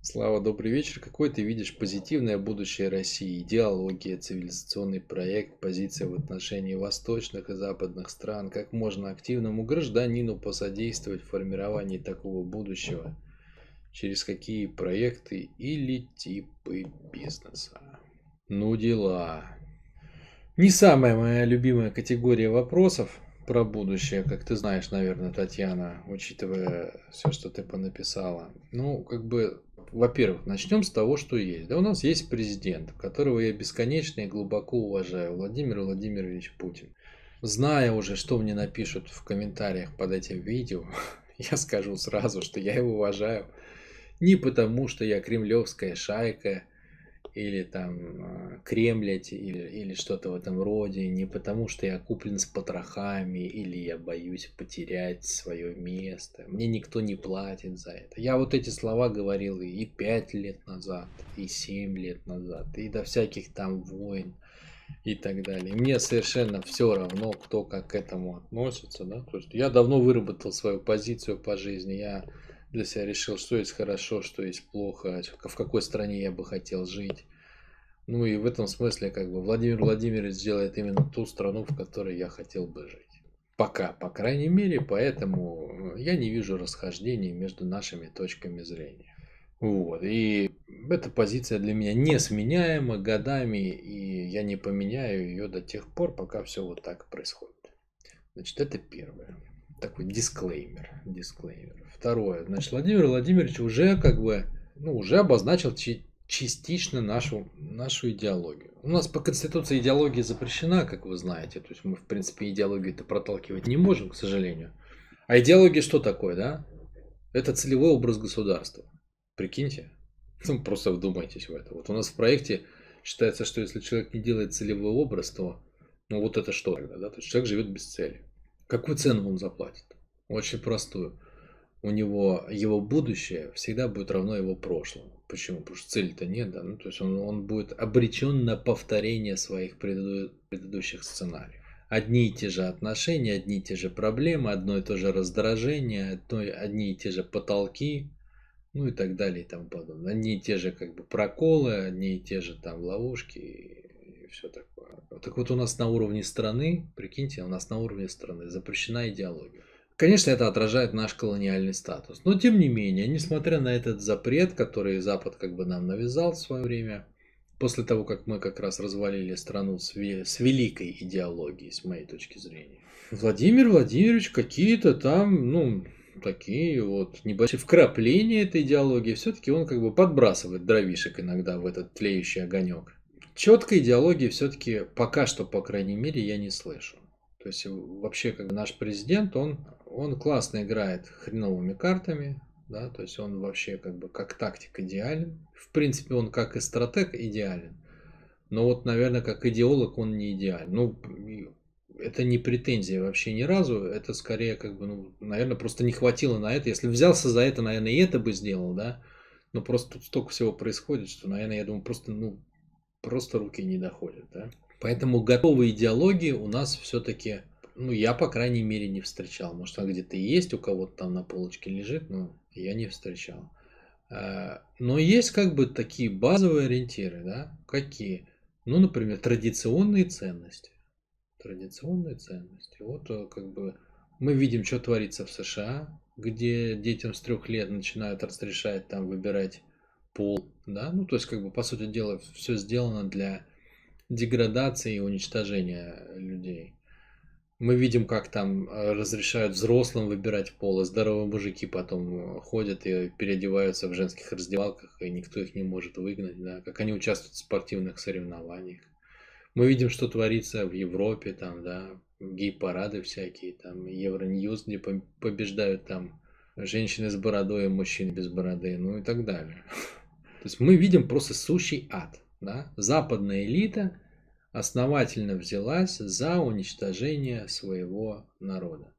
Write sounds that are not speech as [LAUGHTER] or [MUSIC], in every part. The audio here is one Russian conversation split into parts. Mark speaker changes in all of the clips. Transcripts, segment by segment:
Speaker 1: Слава, добрый вечер. Какой ты видишь позитивное будущее России? Идеология, цивилизационный проект, позиция в отношении восточных и западных стран? Как можно активному гражданину посодействовать в формировании такого будущего? Через какие проекты или типы бизнеса? Ну дела. Не самая моя любимая категория вопросов про будущее, как ты знаешь, наверное, Татьяна, учитывая все, что ты понаписала. Ну, как бы во-первых, начнем с того, что есть. Да, у нас есть президент, которого я бесконечно и глубоко уважаю, Владимир Владимирович Путин. Зная уже, что мне напишут в комментариях под этим видео, [LAUGHS] я скажу сразу, что я его уважаю. Не потому, что я кремлевская шайка, или там а, кремлять, или, или что-то в этом роде, не потому что я куплен с потрохами, или я боюсь потерять свое место. Мне никто не платит за это. Я вот эти слова говорил и пять лет назад, и семь лет назад, и до всяких там войн и так далее. мне совершенно все равно, кто как к этому относится. Да? То есть я давно выработал свою позицию по жизни. Я для себя решил, что есть хорошо, что есть плохо, в какой стране я бы хотел жить. Ну и в этом смысле как бы Владимир Владимирович сделает именно ту страну, в которой я хотел бы жить. Пока, по крайней мере, поэтому я не вижу расхождений между нашими точками зрения. Вот. И эта позиция для меня несменяема годами, и я не поменяю ее до тех пор, пока все вот так происходит. Значит, это первое такой дисклеймер. дисклеймер. Второе. Значит, Владимир Владимирович уже как бы, ну, уже обозначил частично нашу, нашу идеологию. У нас по Конституции идеология запрещена, как вы знаете. То есть мы, в принципе, идеологию это проталкивать не можем, к сожалению. А идеология что такое, да? Это целевой образ государства. Прикиньте. [LAUGHS] Ну, просто вдумайтесь в это. Вот у нас в проекте считается, что если человек не делает целевой образ, то ну вот это что тогда, да? То есть человек живет без цели. Какую цену он заплатит? Очень простую. У него его будущее всегда будет равно его прошлому. Почему? Потому что цели-то нет, да. Ну, то есть он, он будет обречен на повторение своих преду, предыдущих сценариев. Одни и те же отношения, одни и те же проблемы, одно и то же раздражение, одно, одни и те же потолки, ну и так далее и тому подобное. Одни и те же как бы проколы, одни и те же там ловушки и, и все такое. Так вот у нас на уровне страны, прикиньте, у нас на уровне страны запрещена идеология. Конечно, это отражает наш колониальный статус. Но тем не менее, несмотря на этот запрет, который Запад как бы нам навязал в свое время, после того, как мы как раз развалили страну с, с великой идеологией, с моей точки зрения. Владимир Владимирович какие-то там, ну, такие вот небольшие вкрапления этой идеологии, все-таки он как бы подбрасывает дровишек иногда в этот тлеющий огонек четкой идеологии все-таки пока что, по крайней мере, я не слышу. То есть вообще как бы наш президент, он, он классно играет хреновыми картами, да, то есть он вообще как бы как тактик идеален. В принципе, он как и стратег идеален. Но вот, наверное, как идеолог он не идеален. Ну, это не претензия вообще ни разу, это скорее как бы, ну, наверное, просто не хватило на это. Если взялся за это, наверное, и это бы сделал, да. Но просто тут столько всего происходит, что, наверное, я думаю, просто, ну, просто руки не доходят. Да? Поэтому готовой идеологии у нас все-таки, ну, я, по крайней мере, не встречал. Может, она где-то есть, у кого-то там на полочке лежит, но я не встречал. А, но есть как бы такие базовые ориентиры, да? Какие? Ну, например, традиционные ценности. Традиционные ценности. Вот э, как бы мы видим, что творится в США, где детям с трех лет начинают разрешать там выбирать пол, да, ну то есть как бы по сути дела все сделано для деградации и уничтожения людей. Мы видим, как там э, разрешают взрослым выбирать пол, и здоровые мужики потом ходят и переодеваются в женских раздевалках, и никто их не может выгнать, да, как они участвуют в спортивных соревнованиях. Мы видим, что творится в Европе, там, да, гей-парады всякие, там, Евроньюз, где побеждают там женщины с бородой, а мужчины без бороды, ну и так далее. [LAUGHS] То есть мы видим просто сущий ад. Да? Западная элита основательно взялась за уничтожение своего народа.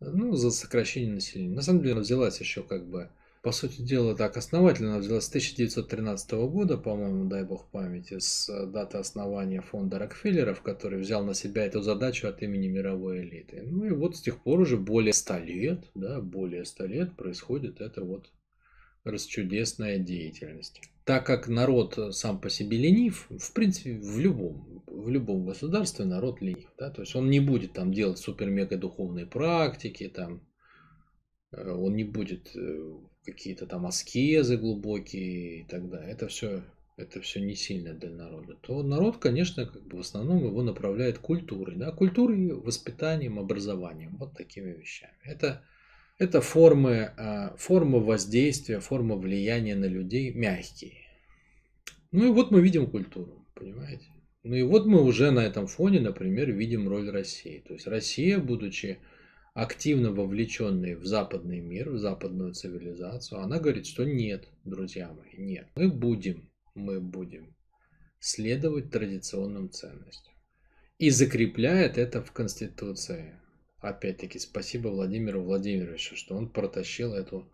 Speaker 1: Ну, за сокращение населения. На самом деле она взялась еще как бы, по сути дела, так основательно она взялась с 1913 года, по-моему, дай бог памяти, с даты основания фонда Рокфеллеров, который взял на себя эту задачу от имени мировой элиты. Ну и вот с тех пор уже более 100 лет, да, более 100 лет происходит это вот расчудесная деятельность. Так как народ сам по себе ленив, в принципе, в любом, в любом государстве народ ленив. Да? То есть он не будет там делать супер-мега духовные практики, там, э, он не будет э, какие-то там аскезы глубокие и так далее. Это все, это все не сильно для народа. То народ, конечно, как бы в основном его направляет культурой. Да? Культурой, воспитанием, образованием. Вот такими вещами. Это это формы, а, формы воздействия, форма влияния на людей мягкие. Ну и вот мы видим культуру, понимаете? Ну и вот мы уже на этом фоне, например, видим роль России. То есть Россия, будучи активно вовлеченной в западный мир, в западную цивилизацию, она говорит, что нет, друзья мои, нет. Мы будем, мы будем следовать традиционным ценностям. И закрепляет это в Конституции Опять-таки, спасибо Владимиру Владимировичу, что он протащил эту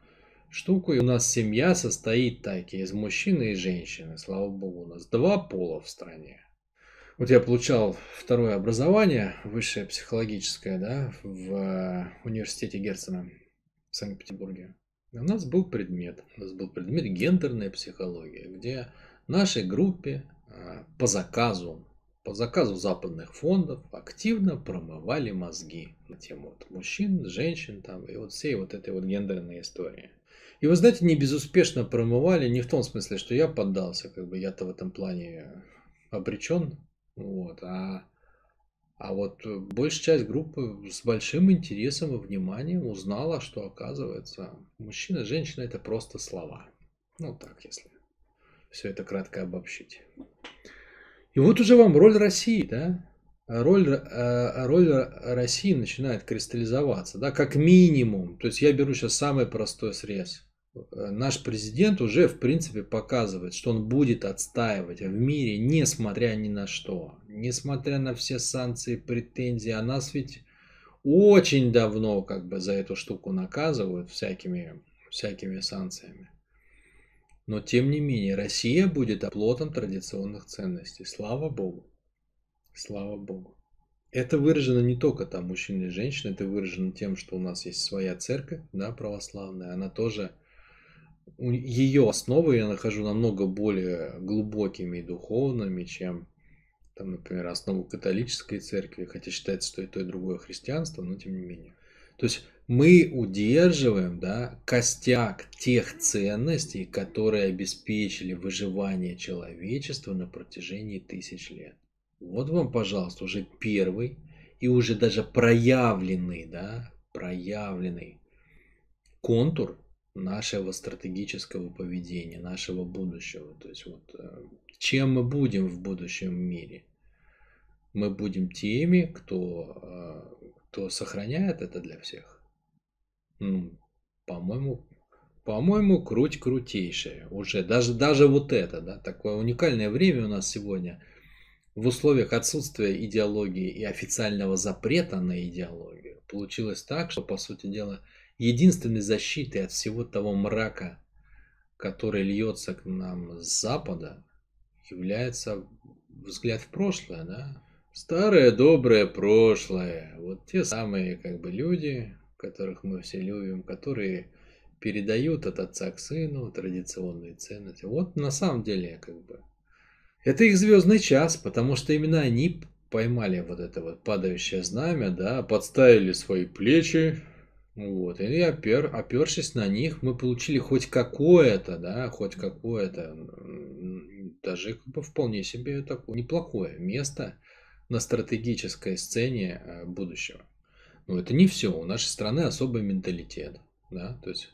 Speaker 1: штуку. И у нас семья состоит так из мужчины и женщины. Слава богу, у нас два пола в стране. Вот я получал второе образование, высшее психологическое, да, в э, университете Герцена в Санкт-Петербурге. у нас был предмет, у нас был предмет гендерная психология, где нашей группе э, по заказу по заказу западных фондов активно промывали мозги на тему вот мужчин, женщин там, и вот всей вот этой вот гендерной истории. И вы знаете, не безуспешно промывали, не в том смысле, что я поддался, как бы я-то в этом плане обречен, вот, а, а вот большая часть группы с большим интересом и вниманием узнала, что оказывается мужчина, женщина это просто слова. Ну так, если все это кратко обобщить. И вот уже вам роль России, да, роль, э, роль России начинает кристаллизоваться, да, как минимум. То есть я беру сейчас самый простой срез. Э, наш президент уже, в принципе, показывает, что он будет отстаивать в мире, несмотря ни на что. Несмотря на все санкции, претензии. А нас ведь очень давно как бы за эту штуку наказывают всякими, всякими санкциями. Но тем не менее, Россия будет оплотом традиционных ценностей. Слава Богу. Слава Богу. Это выражено не только там мужчины и женщины, это выражено тем, что у нас есть своя церковь, да, православная. Она тоже, ее основы я нахожу намного более глубокими и духовными, чем, там, например, основу католической церкви, хотя считается, что и то, и другое христианство, но тем не менее. То есть мы удерживаем да, костяк тех ценностей, которые обеспечили выживание человечества на протяжении тысяч лет. Вот вам, пожалуйста, уже первый и уже даже проявленный, да, проявленный контур нашего стратегического поведения, нашего будущего. То есть вот э, чем мы будем в будущем мире? Мы будем теми, кто, кто сохраняет это для всех ну, по-моему, по-моему, круть крутейшая. Уже даже, даже вот это, да, такое уникальное время у нас сегодня в условиях отсутствия идеологии и официального запрета на идеологию. Получилось так, что, по сути дела, единственной защитой от всего того мрака, который льется к нам с запада, является взгляд в прошлое, да? Старое доброе прошлое. Вот те самые как бы люди, которых мы все любим, которые передают от отца к сыну традиционные ценности. Вот на самом деле как бы это их звездный час, потому что именно они поймали вот это вот падающее знамя, да, подставили свои плечи, вот, и опер, опершись на них, мы получили хоть какое-то, да, хоть какое-то, даже как бы вполне себе такое неплохое место на стратегической сцене э, будущего. Но это не все. У нашей страны особый менталитет. Да? То есть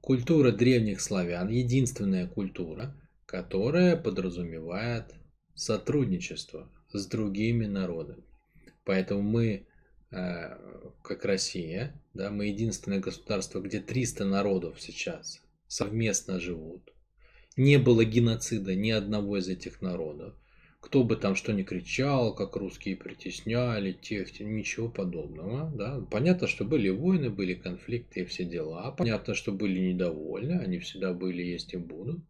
Speaker 1: культура древних славян единственная культура, которая подразумевает сотрудничество с другими народами. Поэтому мы, э, как Россия, да, мы единственное государство, где 300 народов сейчас совместно живут. Не было геноцида ни одного из этих народов кто бы там что ни кричал, как русские притесняли, тех, ничего подобного. Да? Понятно, что были войны, были конфликты и все дела. Понятно, что были недовольны, они всегда были, есть и будут.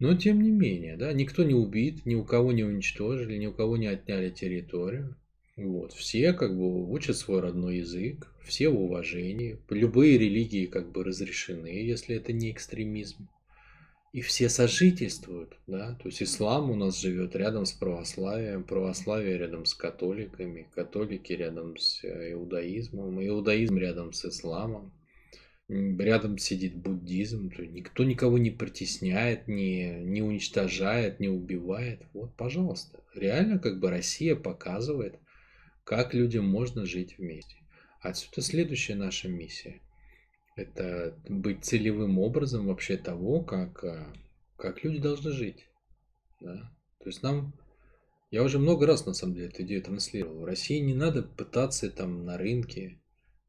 Speaker 1: Но тем не менее, да, никто не убит, ни у кого не уничтожили, ни у кого не отняли территорию. Вот. Все как бы учат свой родной язык, все в уважении. Любые религии как бы разрешены, если это не экстремизм. И все сожительствуют, да, то есть ислам у нас живет рядом с православием, православие рядом с католиками, католики рядом с э, иудаизмом, иудаизм рядом с исламом, рядом сидит буддизм, то никто никого не притесняет, не, не уничтожает, не убивает. Вот, пожалуйста, реально как бы Россия показывает, как людям можно жить вместе. Отсюда следующая наша миссия – это быть целевым образом вообще того, как, а, как люди должны жить. Да? То есть нам, я уже много раз на самом деле эту идею транслировал, в России не надо пытаться там на рынке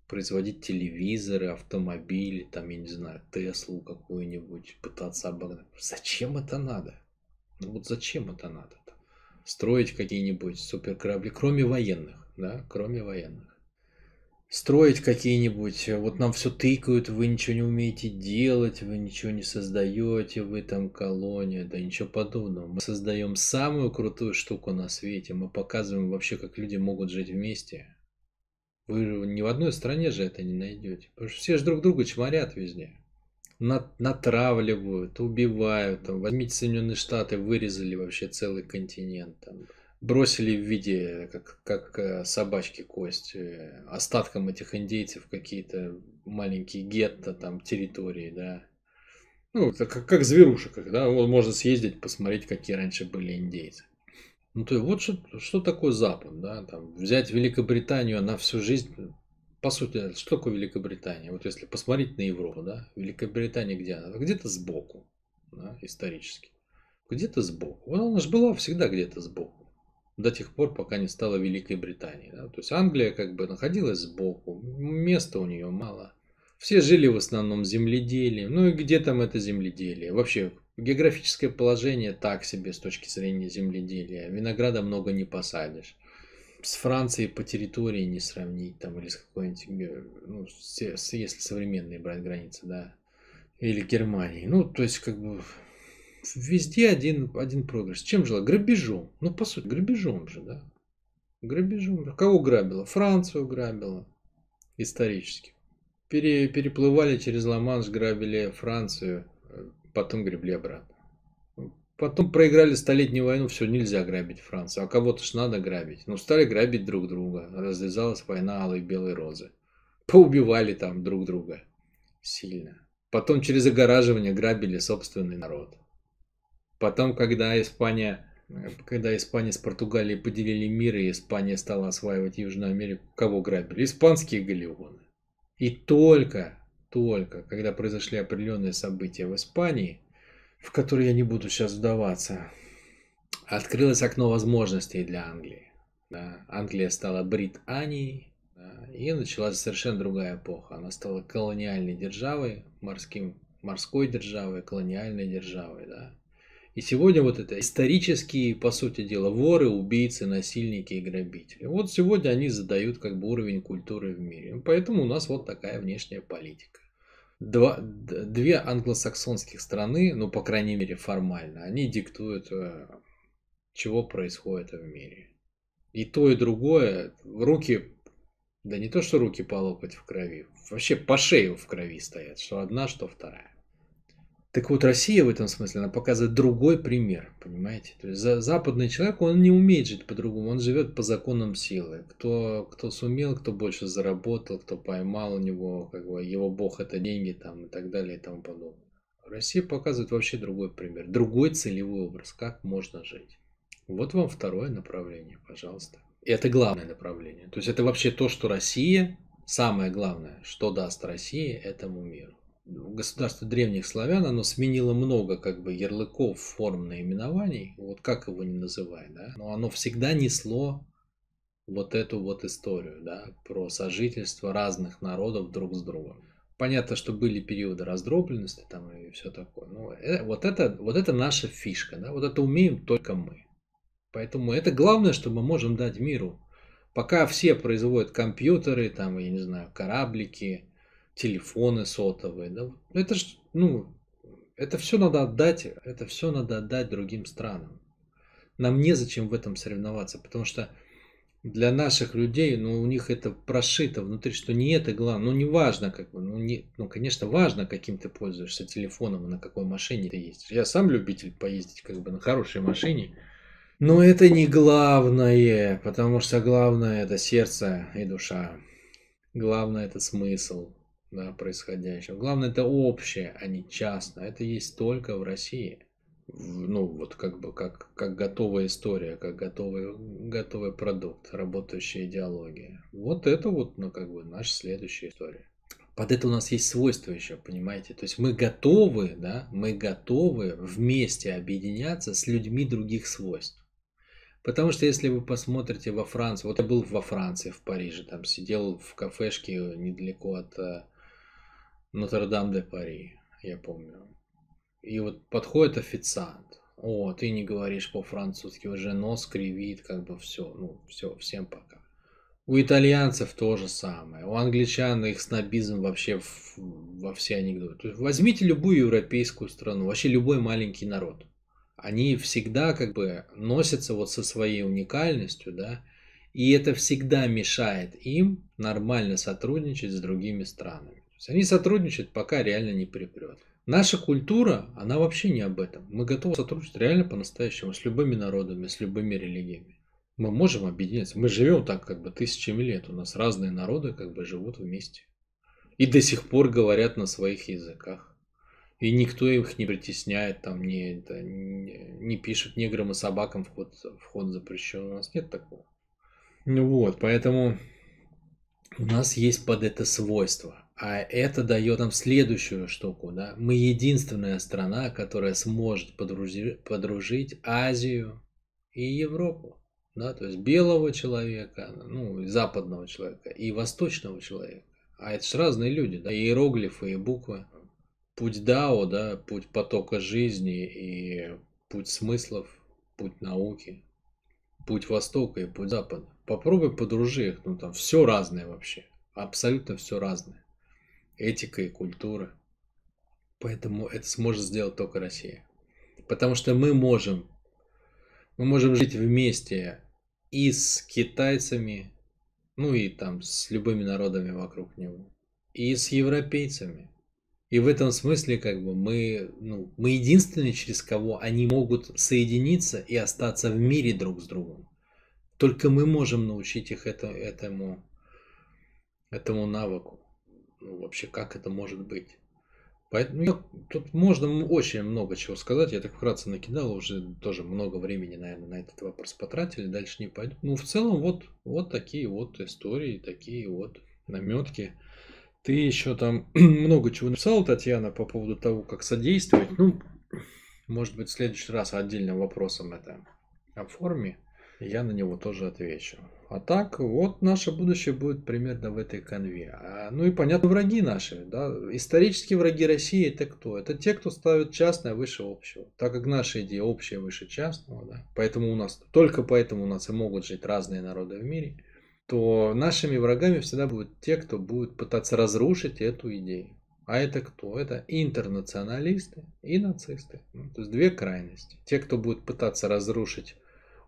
Speaker 1: производить телевизоры, автомобили, там, я не знаю, Теслу какую-нибудь, пытаться обогнать. Зачем это надо? Ну вот зачем это надо? Строить какие-нибудь суперкорабли, кроме военных, да, кроме военных строить какие-нибудь, э, вот нам все тыкают, вы ничего не умеете делать, вы ничего не создаете, вы там колония, да ничего подобного. Мы создаем самую крутую штуку на свете, мы показываем вообще, как люди могут жить вместе. Вы ни в одной стране же это не найдете, потому что все же друг друга чморят везде. Натравливают, убивают. Там, возьмите Соединенные Штаты, вырезали вообще целый континент. Там, бросили в виде, как, как э, собачки кость, э, остаткам этих индейцев какие-то маленькие гетто, там, территории, да. Ну, это как, как зверушек, да, вот можно съездить, посмотреть, какие раньше были индейцы. Ну, то есть, вот что, что такое Запад, да, там, взять Великобританию, она всю жизнь, по сути, что такое Великобритания? Вот если посмотреть на Европу, да, Великобритания где она? Где-то сбоку, да, исторически. Где-то сбоку. Она же была всегда где-то сбоку до тех пор, пока не стала Великой Британией. Да? То есть Англия как бы находилась сбоку, места у нее мало. Все жили в основном земледелием. Ну и где там это земледелие? Вообще географическое положение так себе с точки зрения земледелия. Винограда много не посадишь. С Францией по территории не сравнить там или с какой-нибудь, ну, если современные брать границы, да, или Германии. Ну, то есть как бы везде один, один проигрыш. Чем жила? Грабежом. Ну, по сути, грабежом же, да. Грабежом. Кого грабила? Францию грабила. Исторически. Пере, переплывали через Ла-Манш, грабили Францию, потом гребли обратно. Потом проиграли столетнюю войну, все, нельзя грабить Францию. А кого-то ж надо грабить. Ну, стали грабить друг друга. Развязалась война алой и белой розы. Поубивали там друг друга. Сильно. Потом через огораживание грабили собственный народ. Потом, когда Испания, когда Испания с Португалией поделили мир, и Испания стала осваивать Южную Америку, кого грабили? Испанские галеоны. И только, только, когда произошли определенные события в Испании, в которые я не буду сейчас вдаваться, открылось окно возможностей для Англии. Да. Англия стала Британией, да, и началась совершенно другая эпоха. Она стала колониальной державой, морским, морской державой, колониальной державой. Да. И сегодня вот это исторические, по сути дела, воры, убийцы, насильники и грабители. Вот сегодня они задают как бы уровень культуры в мире. Поэтому у нас вот такая внешняя политика. Два, две англосаксонских страны, ну, по крайней мере, формально, они диктуют, э, чего происходит в мире. И то, и другое, руки, да не то, что руки по локоть в крови, вообще по шею в крови стоят, что одна, что вторая. Так вот, Россия в этом смысле, она показывает другой пример, понимаете? То есть западный человек, он не умеет жить по-другому, он живет по законам силы. Кто, кто сумел, кто больше заработал, кто поймал у него, как бы, его бог это деньги там и так далее и тому подобное. Россия показывает вообще другой пример, другой целевой образ, как можно жить. Вот вам второе направление, пожалуйста. И это главное направление. То есть это вообще то, что Россия, самое главное, что даст России этому миру государство древних славян, оно сменило много как бы ярлыков, форм наименований, вот как его ни называй, да, но оно всегда несло вот эту вот историю, да, про сожительство разных народов друг с другом. Понятно, что были периоды раздробленности там и все такое, но э, вот, это, вот это наша фишка, да, вот это умеем только мы. Поэтому это главное, что мы можем дать миру. Пока все производят компьютеры, там, я не знаю, кораблики, телефоны сотовые. Да? Это ж, ну, это все надо отдать, это все надо отдать другим странам. Нам незачем в этом соревноваться, потому что для наших людей, ну, у них это прошито внутри, что не это главное. Ну, не важно, как бы, ну, не, ну, конечно, важно, каким ты пользуешься телефоном и на какой машине ты ездишь. Я сам любитель поездить, как бы, на хорошей машине. Но это не главное, потому что главное это сердце и душа. Главное это смысл да, происходящего. Главное это общее, а не частное. Это есть только в России ну, вот как бы как, как готовая история, как готовый, готовый продукт, работающая идеология. Вот это вот, ну, как бы наша следующая история. Под это у нас есть свойства еще, понимаете? То есть мы готовы, да, мы готовы вместе объединяться с людьми других свойств. Потому что если вы посмотрите во Франции, вот я был во Франции, в Париже, там сидел в кафешке недалеко от э, Нотр-Дам-де-Пари, я помню. И вот подходит официант. О, ты не говоришь по-французски, уже нос кривит, как бы все, ну, все, всем пока. У итальянцев то же самое. У англичан их снобизм вообще в, во все анекдоты. Возьмите любую европейскую страну, вообще любой маленький народ. Они всегда как бы носятся вот со своей уникальностью, да, и это всегда мешает им нормально сотрудничать с другими странами. Есть они сотрудничают, пока реально не припрет. Наша культура, она вообще не об этом. Мы готовы сотрудничать реально по-настоящему с любыми народами, с любыми религиями. Мы можем объединяться. Мы живем так как бы тысячами лет. У нас разные народы как бы живут вместе. И до сих пор говорят на своих языках. И никто их не притесняет, там не, это, не, не пишет неграм и собакам вход, вход запрещен. У нас нет такого. Ну вот, поэтому у нас есть под это свойство. А это дает нам следующую штуку. Да? Мы единственная страна, которая сможет подружить, подружить Азию и Европу. Да? То есть белого человека, ну, западного человека и восточного человека. А это же разные люди, да? иероглифы, и буквы. Путь Дао, да, путь потока жизни и путь смыслов, путь науки, путь Востока и путь Запада. Попробуй подружи их, ну там все разное вообще, абсолютно все разное этика и культура. Поэтому это сможет сделать только Россия. Потому что мы можем, мы можем жить вместе и с китайцами, ну и там с любыми народами вокруг него, и с европейцами. И в этом смысле как бы мы, ну, мы единственные, через кого они могут соединиться и остаться в мире друг с другом. Только мы можем научить их это, этому, этому навыку ну, вообще, как это может быть. Поэтому я, тут можно очень много чего сказать. Я так вкратце накидал, уже тоже много времени, наверное, на этот вопрос потратили. Дальше не пойду. Ну, в целом, вот, вот такие вот истории, такие вот наметки. Ты еще там [CLEARS THROAT] много чего написал, Татьяна, по поводу того, как содействовать. Ну, может быть, в следующий раз отдельным вопросом это оформи. Я на него тоже отвечу. А так, вот наше будущее будет примерно в этой конве. А, ну и понятно, враги наши. Да? Исторические враги России это кто? Это те, кто ставит частное выше общего. Так как наша идея общая выше частного, да? поэтому у нас, только поэтому у нас и могут жить разные народы в мире, то нашими врагами всегда будут те, кто будет пытаться разрушить эту идею. А это кто? Это интернационалисты и нацисты. Ну, то есть две крайности. Те, кто будет пытаться разрушить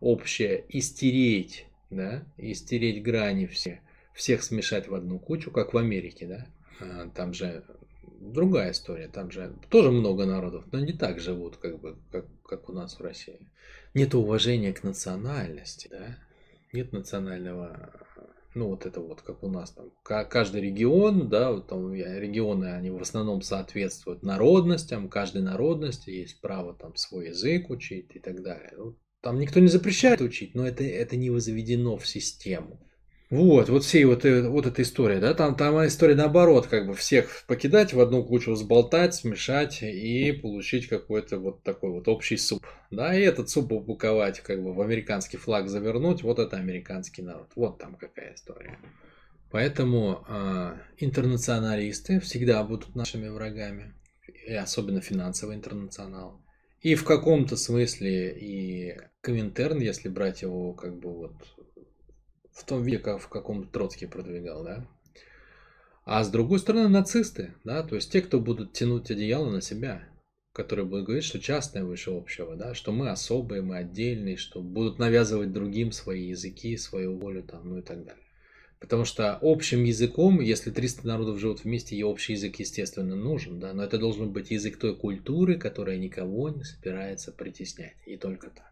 Speaker 1: общее и стереть да, и стереть грани все, всех смешать в одну кучу, как в Америке, да, а, там же другая история, там же тоже много народов, но не так живут, как бы, как, как у нас в России. Нет уважения к национальности, да, нет национального, ну вот это вот, как у нас там, каждый регион, да, вот там регионы, они в основном соответствуют народностям, каждой народности есть право там свой язык учить и так далее. Там никто не запрещает учить, но это, это не возведено в систему. Вот, вот всей вот, э, вот эта история, да, там, там история наоборот, как бы всех покидать в одну кучу, сболтать, смешать и получить какой-то вот такой вот общий суп, да, и этот суп упаковать, как бы в американский флаг завернуть, вот это американский народ, вот там какая история. Поэтому э, интернационалисты всегда будут нашими врагами, и особенно финансовый интернационал. И в каком-то смысле и Коминтерн, если брать его как бы вот в том виде, как в каком Троцкий продвигал, да. А с другой стороны нацисты, да, то есть те, кто будут тянуть одеяло на себя. которые будут говорить, что частное выше общего, да, что мы особые, мы отдельные, что будут навязывать другим свои языки, свою волю там, ну и так далее. Потому что общим языком, если 300 народов живут вместе, и общий язык, естественно, нужен, да, но это должен быть язык той культуры, которая никого не собирается притеснять, и только так.